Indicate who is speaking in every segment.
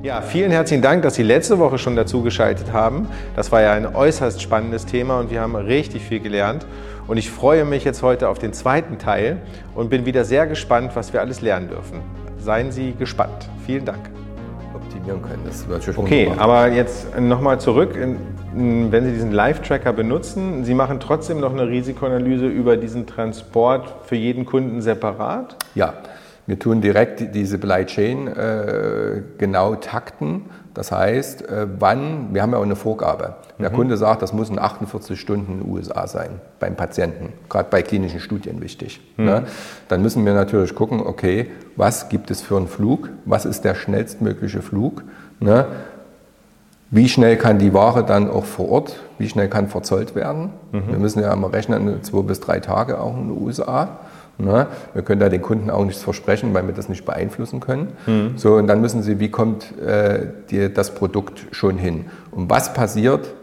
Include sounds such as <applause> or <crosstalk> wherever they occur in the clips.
Speaker 1: Ja, vielen herzlichen Dank, dass Sie letzte Woche schon dazugeschaltet haben. Das war ja ein äußerst spannendes Thema und wir haben richtig viel gelernt. Und ich freue mich jetzt heute auf den zweiten Teil und bin wieder sehr gespannt, was wir alles lernen dürfen. Seien Sie gespannt. Vielen Dank.
Speaker 2: Optimieren können, das wird
Speaker 1: schon Okay, aber jetzt nochmal zurück. Wenn Sie diesen Live-Tracker benutzen, Sie machen trotzdem noch eine Risikoanalyse über diesen Transport für jeden Kunden separat?
Speaker 2: Ja, wir tun direkt diese Supply Chain äh, genau takten. Das heißt, äh, wann, wir haben ja auch eine Vorgabe. Der mhm. Kunde sagt, das muss in 48 Stunden in den USA sein, beim Patienten, gerade bei klinischen Studien wichtig. Mhm. Ne? Dann müssen wir natürlich gucken, okay, was gibt es für einen Flug, was ist der schnellstmögliche Flug, ne? wie schnell kann die Ware dann auch vor Ort, wie schnell kann verzollt werden. Mhm. Wir müssen ja immer rechnen, zwei bis drei Tage auch in den USA. Ne? Wir können da den Kunden auch nichts versprechen, weil wir das nicht beeinflussen können. Mhm. So, und dann müssen sie, wie kommt äh, dir das Produkt schon hin? Und was passiert,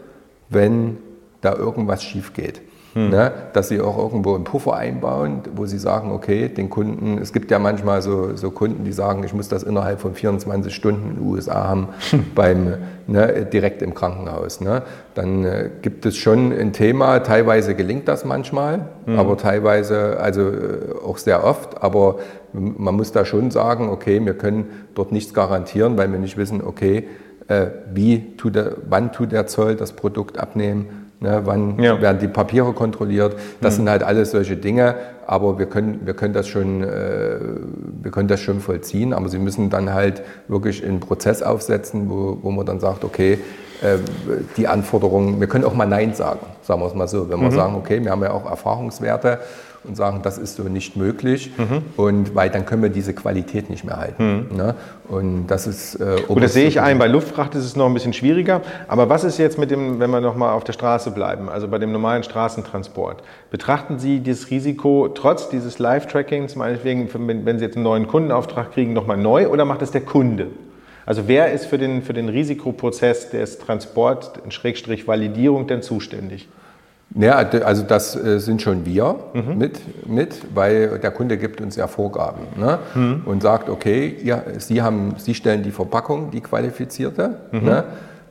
Speaker 2: wenn da irgendwas schief geht? Hm. Ne, dass sie auch irgendwo einen Puffer einbauen, wo sie sagen, okay, den Kunden, es gibt ja manchmal so, so Kunden, die sagen, ich muss das innerhalb von 24 Stunden in den USA haben, hm. <laughs> beim, ne, direkt im Krankenhaus. Ne. Dann äh, gibt es schon ein Thema, teilweise gelingt das manchmal, hm. aber teilweise, also äh, auch sehr oft, aber man muss da schon sagen, okay, wir können dort nichts garantieren, weil wir nicht wissen, okay, äh, wie tut der, wann tut der Zoll das Produkt abnehmen, Ne, wann ja. werden die Papiere kontrolliert? Das mhm. sind halt alles solche Dinge, aber wir können, wir, können das schon, äh, wir können das schon vollziehen, aber sie müssen dann halt wirklich einen Prozess aufsetzen, wo, wo man dann sagt, okay, äh, die Anforderungen, wir können auch mal Nein sagen, sagen wir es mal so. Wenn wir mhm. sagen, okay, wir haben ja auch Erfahrungswerte und sagen, das ist so nicht möglich. Mhm. Und weil dann können wir diese Qualität nicht mehr halten. Mhm. Ne? Und das ist.
Speaker 1: Äh, Gut, das sehe ich ein. Bei Luftfracht ist es noch ein bisschen schwieriger. Aber was ist jetzt mit dem, wenn wir nochmal auf der Straße bleiben, also bei dem normalen Straßentransport? Betrachten Sie das Risiko trotz dieses Live-Trackings, meinetwegen, wenn Sie jetzt einen neuen Kundenauftrag kriegen, nochmal neu oder macht es der Kunde? Also wer ist für den, für den Risikoprozess des Transport, Schrägstrich Validierung denn zuständig?
Speaker 2: Ja, also das äh, sind schon wir mhm. mit, mit, weil der Kunde gibt uns ja Vorgaben ne? mhm. und sagt, okay, ihr, Sie, haben, Sie stellen die Verpackung, die qualifizierte. Mhm. Ne?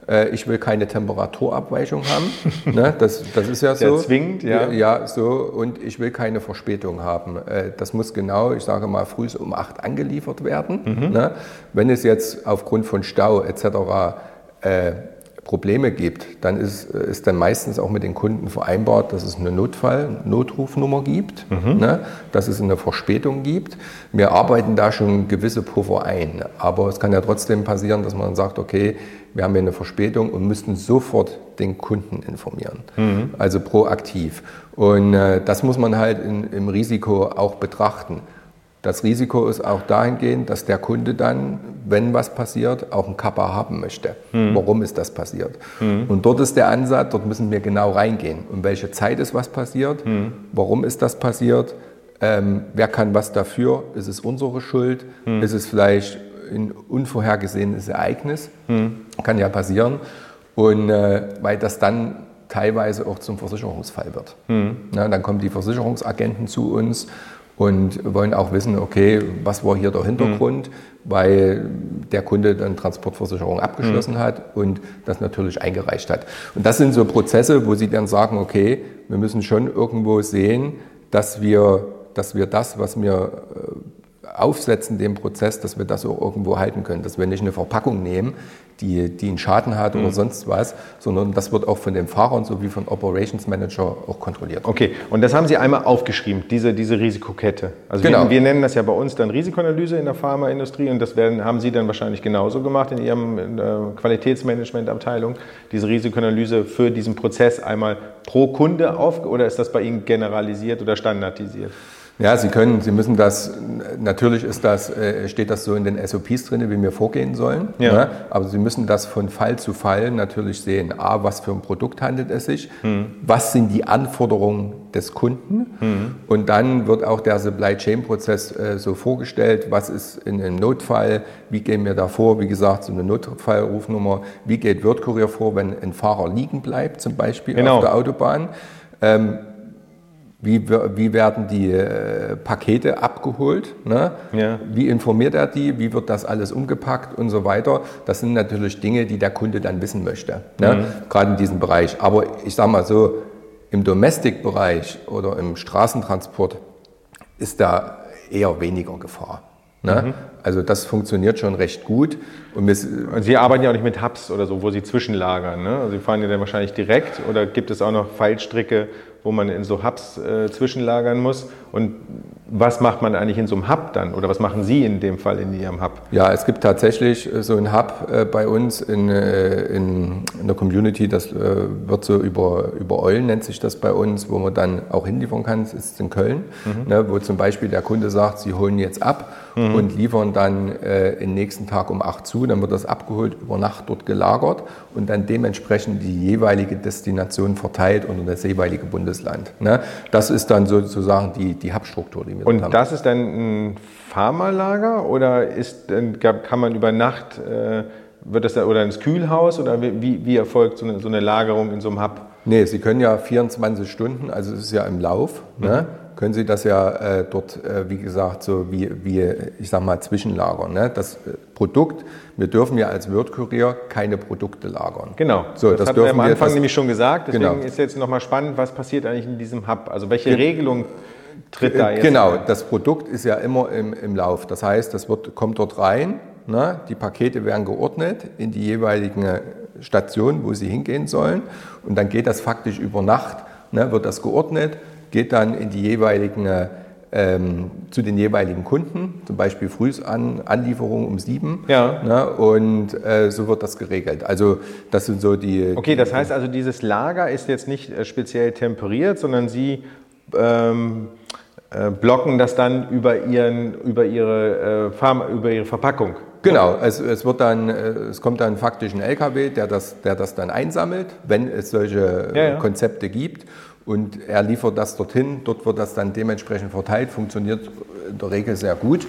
Speaker 2: Äh, ich will keine Temperaturabweichung haben. ne? <laughs> das, das ist ja so.
Speaker 1: zwingend, ja.
Speaker 2: Ja, so. Und ich will keine Verspätung haben. Äh, das muss genau, ich sage mal, früh um acht angeliefert werden. Mhm. Ne? Wenn es jetzt aufgrund von Stau etc. Äh, Probleme gibt, dann ist, ist dann meistens auch mit den Kunden vereinbart, dass es eine Notfall-Notrufnummer gibt, mhm. ne, dass es eine Verspätung gibt. Wir arbeiten da schon gewisse Puffer ein, aber es kann ja trotzdem passieren, dass man sagt, okay, wir haben hier eine Verspätung und müssten sofort den Kunden informieren, mhm. also proaktiv. Und äh, das muss man halt in, im Risiko auch betrachten. Das Risiko ist auch dahingehend, dass der Kunde dann, wenn was passiert, auch einen Kappa haben möchte. Mhm. Warum ist das passiert? Mhm. Und dort ist der Ansatz, dort müssen wir genau reingehen. Um welche Zeit ist was passiert? Mhm. Warum ist das passiert? Ähm, wer kann was dafür? Ist es unsere Schuld? Mhm. Ist es vielleicht ein unvorhergesehenes Ereignis? Mhm. Kann ja passieren. Und äh, weil das dann teilweise auch zum Versicherungsfall wird. Mhm. Na, dann kommen die Versicherungsagenten zu uns und wollen auch wissen, okay, was war hier der Hintergrund, mhm. weil der Kunde dann Transportversicherung abgeschlossen mhm. hat und das natürlich eingereicht hat. Und das sind so Prozesse, wo sie dann sagen, okay, wir müssen schon irgendwo sehen, dass wir, dass wir das, was wir äh, aufsetzen, den Prozess, dass wir das auch irgendwo halten können, dass wir nicht eine Verpackung nehmen, die, die einen Schaden hat mhm. oder sonst was, sondern das wird auch von den Fahrern sowie von Operations Manager auch kontrolliert.
Speaker 1: Okay, und das haben Sie einmal aufgeschrieben, diese, diese Risikokette. Also genau. wir, wir nennen das ja bei uns dann Risikoanalyse in der Pharmaindustrie und das werden, haben Sie dann wahrscheinlich genauso gemacht in Ihrem in Qualitätsmanagementabteilung, diese Risikoanalyse für diesen Prozess einmal pro Kunde auf oder ist das bei Ihnen generalisiert oder standardisiert?
Speaker 2: Ja, Sie können, Sie müssen das, natürlich ist das, äh, steht das so in den SOPs drin, wie wir vorgehen sollen. Ja. Ne? Aber Sie müssen das von Fall zu Fall natürlich sehen. A, was für ein Produkt handelt es sich? Mhm. Was sind die Anforderungen des Kunden? Mhm. Und dann wird auch der Supply Chain Prozess äh, so vorgestellt. Was ist in einem Notfall? Wie gehen wir da vor? Wie gesagt, so eine Notfallrufnummer. Wie geht WordCourier vor, wenn ein Fahrer liegen bleibt, zum Beispiel genau. auf der Autobahn? Ähm, wie, wie werden die äh, Pakete abgeholt, ne?
Speaker 1: Ja.
Speaker 2: wie informiert er die, wie wird das alles umgepackt und so weiter. Das sind natürlich Dinge, die der Kunde dann wissen möchte, ne?
Speaker 1: Mhm.
Speaker 2: gerade in diesem Bereich. Aber ich sage mal so, im Domestic-Bereich oder im Straßentransport ist da eher weniger Gefahr. Ne?
Speaker 1: Mhm.
Speaker 2: Also das funktioniert schon recht gut. Und
Speaker 1: Und Sie arbeiten ja auch nicht mit Hubs oder so, wo Sie zwischenlagern. Ne? Also Sie fahren ja dann wahrscheinlich direkt oder gibt es auch noch Fallstricke, wo man in so Hubs äh, zwischenlagern muss? Und was macht man eigentlich in so einem Hub dann? Oder was machen Sie in dem Fall in Ihrem Hub?
Speaker 2: Ja, es gibt tatsächlich äh, so einen Hub äh, bei uns in, äh, in, in der Community, das wird so über, über Eulen nennt sich das bei uns, wo man dann auch hinliefern kann, das ist in Köln, ne, wo zum Beispiel der Kunde sagt, sie holen jetzt ab und liefern dann äh, den nächsten Tag um 8 zu, dann wird das abgeholt, über Nacht dort gelagert und dann dementsprechend die jeweilige Destination verteilt unter das jeweilige Bundesland. Ne? Das ist dann sozusagen die, die Hub-Struktur, die wir
Speaker 1: Und
Speaker 2: haben.
Speaker 1: das ist dann ein Pharmalager oder ist, kann man über Nacht, äh, wird das dann, oder ins Kühlhaus oder wie, wie erfolgt so eine, so eine Lagerung in so einem Hub?
Speaker 2: Nee, Sie können ja 24 Stunden, also es ist ja im Lauf, ne, können Sie das ja äh, dort, äh, wie gesagt, so wie, wie ich sag mal, zwischenlagern. Ne? Das äh, Produkt, wir dürfen ja als Wirt-Kurier keine Produkte lagern.
Speaker 1: Genau,
Speaker 2: So,
Speaker 1: das,
Speaker 2: das
Speaker 1: hatten wir am
Speaker 2: wir-
Speaker 1: Anfang
Speaker 2: das-
Speaker 1: nämlich schon gesagt. Deswegen
Speaker 2: Genau.
Speaker 1: ist jetzt nochmal spannend, was passiert eigentlich in diesem Hub? Also welche Regelung tritt da jetzt?
Speaker 2: Genau,
Speaker 1: ein?
Speaker 2: das Produkt ist ja immer im, im Lauf. Das heißt, das wird, kommt dort rein, ne? die Pakete werden geordnet in die jeweiligen Stationen, wo sie hingehen sollen. Und dann geht das faktisch über Nacht, ne? wird das geordnet, geht dann in die jeweiligen, ähm, zu den jeweiligen Kunden, zum Beispiel Frühsan Anlieferung um sieben.
Speaker 1: Ja.
Speaker 2: Ne? Und äh, so wird das geregelt. Also das sind so die...
Speaker 1: Okay, das heißt also, dieses Lager ist jetzt nicht äh, speziell temperiert, sondern Sie ähm, äh, blocken das dann über, ihren, über, ihre, äh, Pharma, über Ihre Verpackung.
Speaker 2: Genau, es, es, wird dann, äh, es kommt dann faktisch ein LKW, der das, der das dann einsammelt, wenn es solche
Speaker 1: Ja, ja.
Speaker 2: Konzepte gibt. Und er liefert das dorthin, dort wird das dann dementsprechend verteilt, funktioniert in der Regel sehr gut.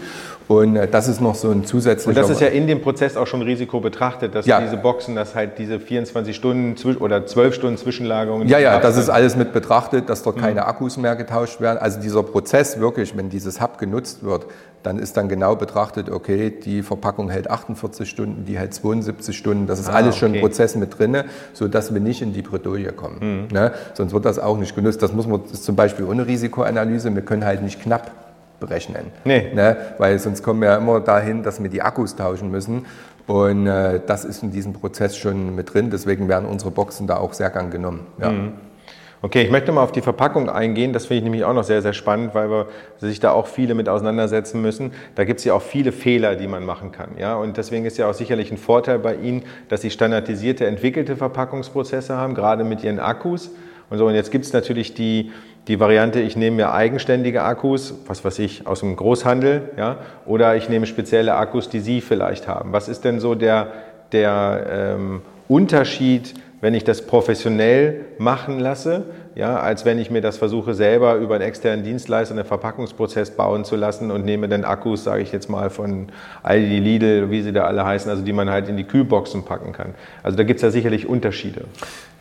Speaker 2: Und äh, das ist noch so ein zusätzlicher...
Speaker 1: Und das ist ja in dem Prozess auch schon Risiko betrachtet, dass
Speaker 2: Ja.
Speaker 1: diese Boxen, dass halt diese 24 Stunden oder 12 Stunden Zwischenlagerung.
Speaker 2: Ja, ja, das ist alles mit betrachtet, dass
Speaker 1: Mhm.
Speaker 2: dort keine Akkus mehr getauscht werden. Also dieser Prozess wirklich, wenn dieses Hub genutzt wird, dann ist dann genau betrachtet, okay, die Verpackung hält 48 Stunden, die hält 72 Stunden. Das ist
Speaker 1: Ah,
Speaker 2: alles schon
Speaker 1: okay.
Speaker 2: ein Prozess mit drinne, sodass wir nicht in die Bredouille kommen. Ne? Sonst wird das auch nicht genutzt. Das muss man das ist zum Beispiel ohne Risikoanalyse. Wir können halt nicht knapp berechnen.
Speaker 1: Nee.
Speaker 2: Ne? Weil sonst kommen wir ja immer dahin, dass wir die Akkus tauschen müssen. Und äh, das ist in diesem Prozess schon mit drin. Deswegen werden unsere Boxen da auch sehr gern genommen. Ja.
Speaker 1: Okay, ich möchte mal auf die Verpackung eingehen. Das finde ich nämlich auch noch sehr, sehr spannend, weil wir sich da auch viele mit auseinandersetzen müssen. Da gibt es ja auch viele Fehler, die man machen kann. Ja? Und deswegen ist ja auch sicherlich ein Vorteil bei Ihnen, dass Sie standardisierte, entwickelte Verpackungsprozesse haben, gerade mit Ihren Akkus. Und, so, und jetzt gibt es natürlich die, die Variante, ich nehme mir eigenständige Akkus, was weiß ich, aus dem Großhandel, ja? oder ich nehme spezielle Akkus, die Sie vielleicht haben. Was ist denn so der, der ähm, Unterschied, wenn ich das professionell machen lasse, ja, als wenn ich mir das versuche, selber über einen externen Dienstleister einen Verpackungsprozess bauen zu lassen und nehme dann Akkus, sage ich jetzt mal, von Aldi, Lidl, wie sie da alle heißen, also die man halt in die Kühlboxen packen kann. Also da gibt es ja sicherlich Unterschiede.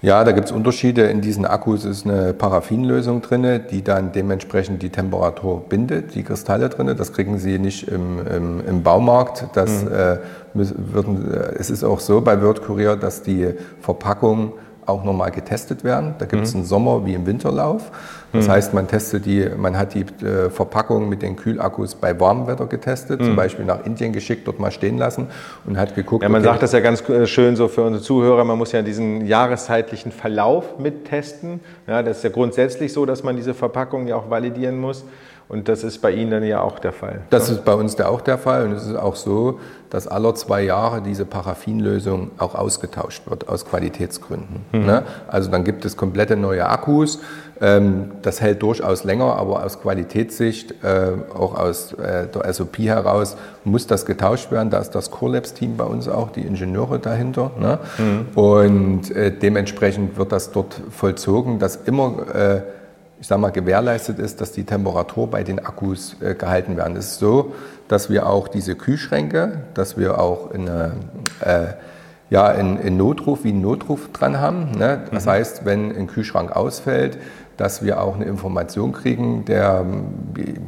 Speaker 2: Ja, da gibt es Unterschiede. In diesen Akkus ist eine Paraffinlösung drin, die dann dementsprechend die Temperatur bindet, die Kristalle drin. Das kriegen Sie nicht im, im, im Baumarkt. Das, äh, müssen- würden, äh, es ist auch so bei Courier, dass die Verpackungen auch nochmal getestet werden. Da gibt es einen Sommer- wie im Winterlauf. Das heißt, man testet die, man hat die äh, Verpackung mit den Kühlakkus bei warmem Wetter getestet, zum Beispiel nach Indien geschickt, dort mal stehen lassen und hat geguckt.
Speaker 1: Ja, man
Speaker 2: okay,
Speaker 1: sagt das ja ganz äh, schön so für unsere Zuhörer, man muss ja diesen jahreszeitlichen Verlauf mittesten. Ja, das ist ja grundsätzlich so, dass man diese Verpackung ja auch validieren muss. Und das ist bei Ihnen dann ja auch der Fall.
Speaker 2: Das ist bei uns da auch der Fall und es ist auch so, dass alle zwei Jahre diese Paraffinlösung auch ausgetauscht wird aus Qualitätsgründen. Ne? Also dann gibt es komplette neue Akkus. Ähm, das hält durchaus länger, aber aus Qualitätssicht, äh, auch aus äh, der SOP heraus, muss das getauscht werden. Da ist das Core-Labs-Team bei uns auch, die Ingenieure dahinter. Ne? Und äh, dementsprechend wird das dort vollzogen, dass immer äh, ich sage mal, gewährleistet ist, dass die Temperatur bei den Akkus äh, gehalten werden. Es ist so, dass wir auch diese Kühlschränke, dass wir auch eine, äh, ja, einen, einen Notruf wie einen Notruf dran haben. Ne? Das heißt, wenn ein Kühlschrank ausfällt, dass wir auch eine Information kriegen, der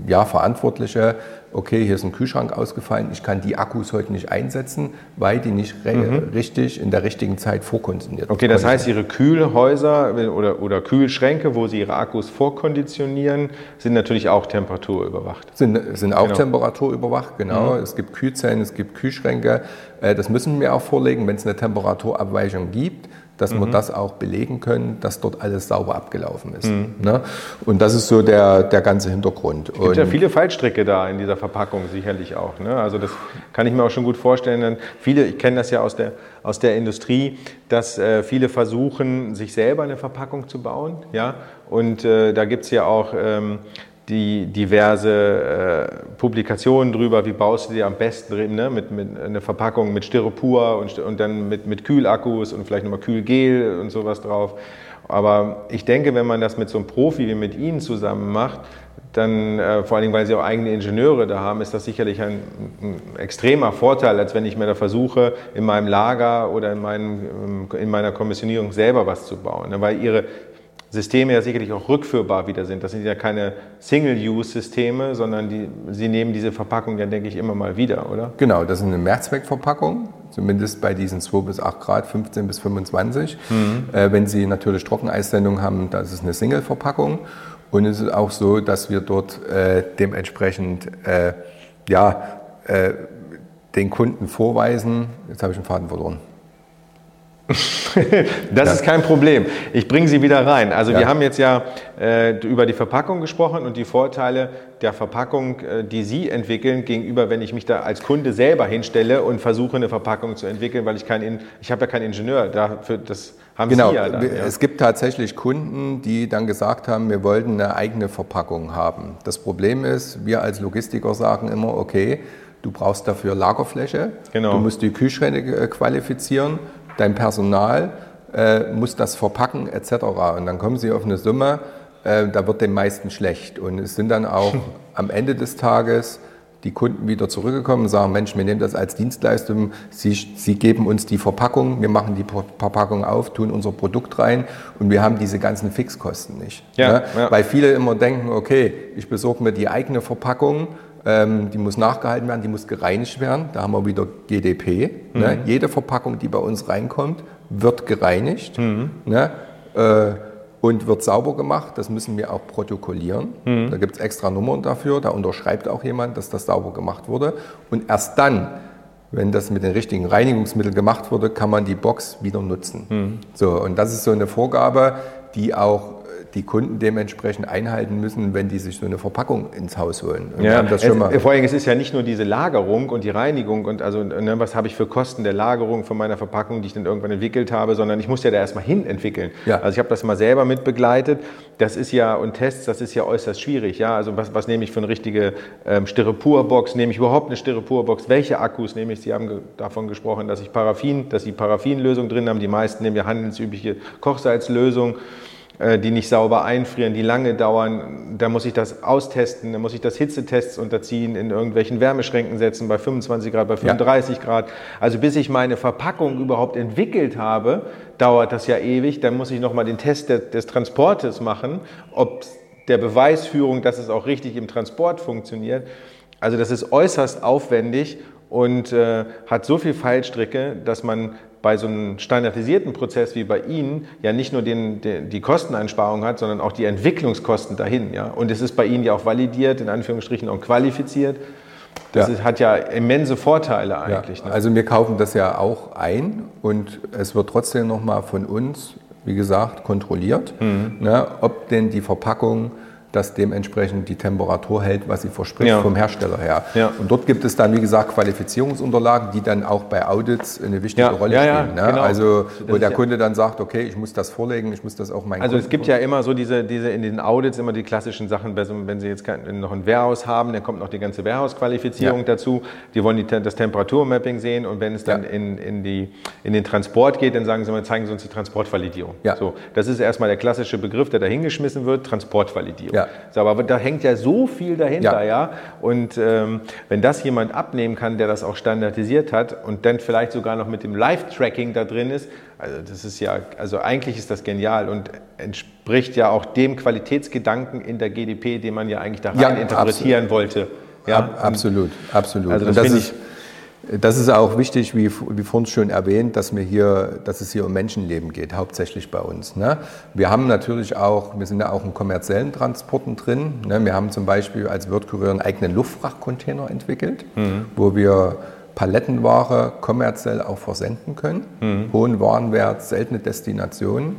Speaker 2: ja, Verantwortliche, okay, hier ist ein Kühlschrank ausgefallen, ich kann die Akkus heute nicht einsetzen, weil die nicht mhm. richtig in der richtigen Zeit vorkonditioniert
Speaker 1: Okay, das heißt, Ihre Kühlhäuser oder, oder Kühlschränke, wo Sie Ihre Akkus vorkonditionieren, sind natürlich auch temperaturüberwacht.
Speaker 2: Sind, sind auch genau. temperaturüberwacht, genau. Mhm. Es gibt Kühlzellen, es gibt Kühlschränke. Äh, das müssen wir auch vorlegen, wenn es eine Temperaturabweichung gibt dass mhm. wir das auch belegen können, dass dort alles sauber abgelaufen ist. Mhm. Ne? Und das ist so der, der ganze Hintergrund.
Speaker 1: Es gibt ja viele Fallstricke da in dieser Verpackung sicherlich auch. Ne? Also das kann ich mir auch schon gut vorstellen. Denn viele, ich kenne das ja aus der, aus der Industrie, dass äh, viele versuchen, sich selber eine Verpackung zu bauen. Ja? Und äh, da gibt es ja auch ähm, die diverse äh, Publikationen drüber, wie baust du dir am besten ne? mit, mit einer Verpackung mit Styropor und, und dann mit, mit Kühlakkus und vielleicht nochmal Kühlgel und sowas drauf. Aber ich denke, wenn man das mit so einem Profi wie mit Ihnen zusammen macht, dann äh, vor allen Dingen, weil Sie auch eigene Ingenieure da haben, ist das sicherlich ein, ein, extremer Vorteil, als wenn ich mir da versuche, in meinem Lager oder in, meinem, in meiner Kommissionierung selber was zu bauen. Ne? Weil Ihre, Systeme ja sicherlich auch rückführbar wieder sind. Das sind ja keine Single-Use-Systeme, sondern die, sie nehmen diese Verpackung ja, denke ich, immer mal wieder, oder?
Speaker 2: Genau, das ist eine Mehrzweckverpackung, zumindest bei diesen 2 bis 8 Grad, 15 bis 25. Mhm. Äh, wenn Sie natürlich Trockeneissendung haben, das ist eine Single-Verpackung. Und es ist auch so, dass wir dort äh, dementsprechend äh, ja, äh, den Kunden vorweisen, jetzt habe ich den Faden verloren. <laughs>
Speaker 1: das ja. ist kein Problem. Ich bringe Sie wieder rein. Also ja. wir haben jetzt ja äh, über die Verpackung gesprochen und die Vorteile der Verpackung, äh, die Sie entwickeln, gegenüber, wenn ich mich da als Kunde selber hinstelle und versuche, eine Verpackung zu entwickeln, weil ich kein, ich habe ja keinen Ingenieur. Dafür, das haben
Speaker 2: genau.
Speaker 1: Sie
Speaker 2: ja dann. Ja. Es gibt tatsächlich Kunden, die dann gesagt haben, wir wollten eine eigene Verpackung haben. Das Problem ist, wir als Logistiker sagen immer, okay, Du brauchst dafür Lagerfläche, genau. du musst die Kühlschränke äh, qualifizieren dein Personal äh, muss das verpacken etc. Und dann kommen sie auf eine Summe, äh, da wird den meisten schlecht. Und es sind dann auch <laughs> am Ende des Tages die Kunden wieder zurückgekommen und sagen, Mensch, wir nehmen das als Dienstleistung, Sie, Sie geben uns die Verpackung, wir machen die Verpackung auf, tun unser Produkt rein und wir haben diese ganzen Fixkosten nicht. Ja, ne? ja. Weil viele immer denken, okay, ich besorge mir die eigene Verpackung, ähm, die muss nachgehalten werden, die muss gereinigt werden. Da haben wir wieder GDP. Ne? Mhm. Ne? Jede Verpackung, die bei uns reinkommt, wird gereinigt mhm. ne? äh, und wird sauber gemacht. Das müssen wir auch protokollieren. Mhm. Da gibt es extra Nummern dafür. Da unterschreibt auch jemand, dass das sauber gemacht wurde. Und erst dann, wenn das mit den richtigen Reinigungsmitteln gemacht wurde, kann man die Box wieder nutzen. Mhm. So, und das ist so eine Vorgabe, die auch die Kunden dementsprechend einhalten müssen, wenn die sich so eine Verpackung ins Haus holen.
Speaker 1: Und ja, das schon es, vor allem, es ist ja nicht nur diese Lagerung und die Reinigung und also ne, was habe ich für Kosten der Lagerung von meiner Verpackung, die ich dann irgendwann entwickelt habe, sondern ich muss ja da erstmal hin entwickeln. Ja. Also ich habe das mal selber mit begleitet. Das ist ja, und Tests, das ist ja äußerst schwierig. Ja? Also was, was nehme ich für eine richtige ähm, Styroporbox? Nehme ich überhaupt eine Styroporbox? Welche Akkus nehme ich? Sie haben davon gesprochen, dass ich Paraffin, dass Sie Paraffinlösung drin haben. Die meisten nehmen ja handelsübliche Kochsalzlösung. Äh, die nicht sauber einfrieren, die lange dauern. Da muss ich das austesten, da muss ich das Hitzetests unterziehen, in irgendwelchen Wärmeschränken setzen, bei 25 Grad, bei 35 ja. Grad. Also bis ich meine Verpackung überhaupt entwickelt habe, dauert das ja ewig. Dann muss ich nochmal den Test des, des Transportes machen, ob der Beweisführung, dass es auch richtig im Transport funktioniert. Also das ist äußerst aufwendig und äh, hat so viel Fallstricke, dass man bei so einem standardisierten Prozess wie bei Ihnen ja nicht nur den, den, die Kosteneinsparung hat, sondern auch die Entwicklungskosten dahin. Ja? Und es ist bei Ihnen ja auch validiert, in Anführungsstrichen auch qualifiziert. Das ja. ist, hat ja immense Vorteile eigentlich.
Speaker 2: Ja, ne? Also wir kaufen das ja auch ein und es wird trotzdem nochmal von uns, wie gesagt, kontrolliert, mhm. ne, ob denn die Verpackung das dementsprechend die Temperatur hält, was sie verspricht ja. vom Hersteller her. Ja. Und dort gibt es dann, wie gesagt, Qualifizierungsunterlagen, die dann auch bei Audits eine wichtige ja. Rolle spielen. Ne? Genau. Also wo der Kunde dann sagt, okay, ich muss das vorlegen, ich muss das auch meinen
Speaker 1: Also Kunden es gibt ja immer so diese, diese in den Audits immer die klassischen Sachen, wenn Sie jetzt noch ein Warehouse haben, dann kommt noch die ganze Warehouse-Qualifizierung dazu. Die wollen die, das Temperaturmapping sehen und wenn es dann in, in, die, in den Transport geht, dann sagen Sie mal, zeigen Sie uns die Transportvalidierung. So, das ist erstmal der klassische Begriff, der da hingeschmissen wird, Transportvalidierung. Ja. So, aber da hängt ja so viel dahinter, ja. ja? Und ähm, wenn das jemand abnehmen kann, der das auch standardisiert hat und dann vielleicht sogar noch mit dem Live-Tracking da drin ist, also das ist ja, also eigentlich ist das genial und entspricht ja auch dem Qualitätsgedanken in der GDP, den man ja eigentlich da rein ja, interpretieren absolut. wollte.
Speaker 2: Ja, Ab, absolut, absolut. Also das, das ist, das ist auch wichtig, wie, wie vorhin schon erwähnt, dass, wir hier, dass es hier um Menschenleben geht, hauptsächlich bei uns. Ne? Wir haben natürlich auch, wir sind ja auch in kommerziellen Transporten drin. Ne? Wir haben zum Beispiel als Wirtkurier einen eigenen Luftfrachtcontainer entwickelt, mhm. wo wir Palettenware kommerziell auch versenden können. Mhm. Hohen Warenwert, seltene Destinationen.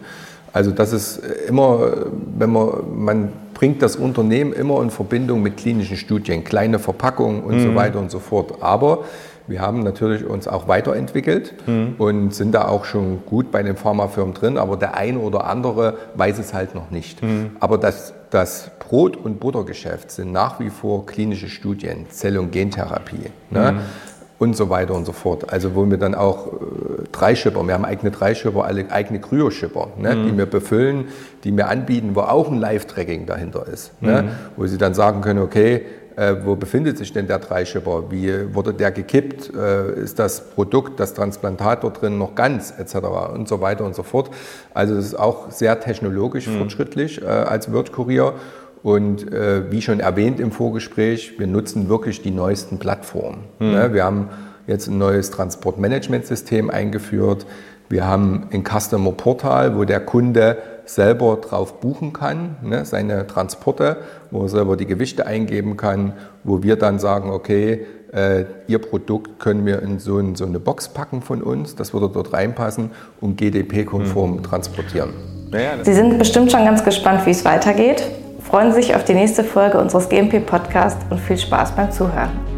Speaker 2: Also das ist immer, wenn man, man bringt das Unternehmen immer in Verbindung mit klinischen Studien, kleine Verpackungen und mhm. so weiter und so fort. Aber wir haben natürlich uns auch weiterentwickelt mhm. und sind da auch schon gut bei den Pharmafirmen drin, aber der eine oder andere weiß es halt noch nicht. Mhm. Aber das, das Brot- und Buttergeschäft sind nach wie vor klinische Studien, Zell- und Gentherapie. Ne? Mhm und so weiter und so fort. Also wo wir dann auch äh, Dreischipper, wir haben eigene Dreischipper, eigene Kryoschipper, ne, mhm. die wir befüllen, die wir anbieten, wo auch ein Live-Tracking dahinter ist. Ne, mhm. wo sie dann sagen können, okay, äh, wo befindet sich denn der Dreischipper? Wie wurde der gekippt? Äh, ist das Produkt, das Transplantat dort drin noch ganz, etc. und so weiter und so fort. Also das ist auch sehr technologisch mhm. fortschrittlich äh, als Wirtkurier. Und äh, wie schon erwähnt im Vorgespräch, wir nutzen wirklich die neuesten Plattformen. Mhm. Ne? Wir haben jetzt ein neues Transportmanagementsystem eingeführt. Wir haben ein Customer Portal, wo der Kunde selber drauf buchen kann, ne, seine Transporte, wo er selber die Gewichte eingeben kann, wo wir dann sagen, okay, äh, Ihr Produkt können wir in so, ein, so, eine Box packen von uns, das würde dort reinpassen und GDP-konform mhm. transportieren.
Speaker 3: Sie sind bestimmt schon ganz gespannt, wie es weitergeht. Freuen Sie sich auf die nächste Folge unseres GMP Podcasts und viel Spaß beim Zuhören.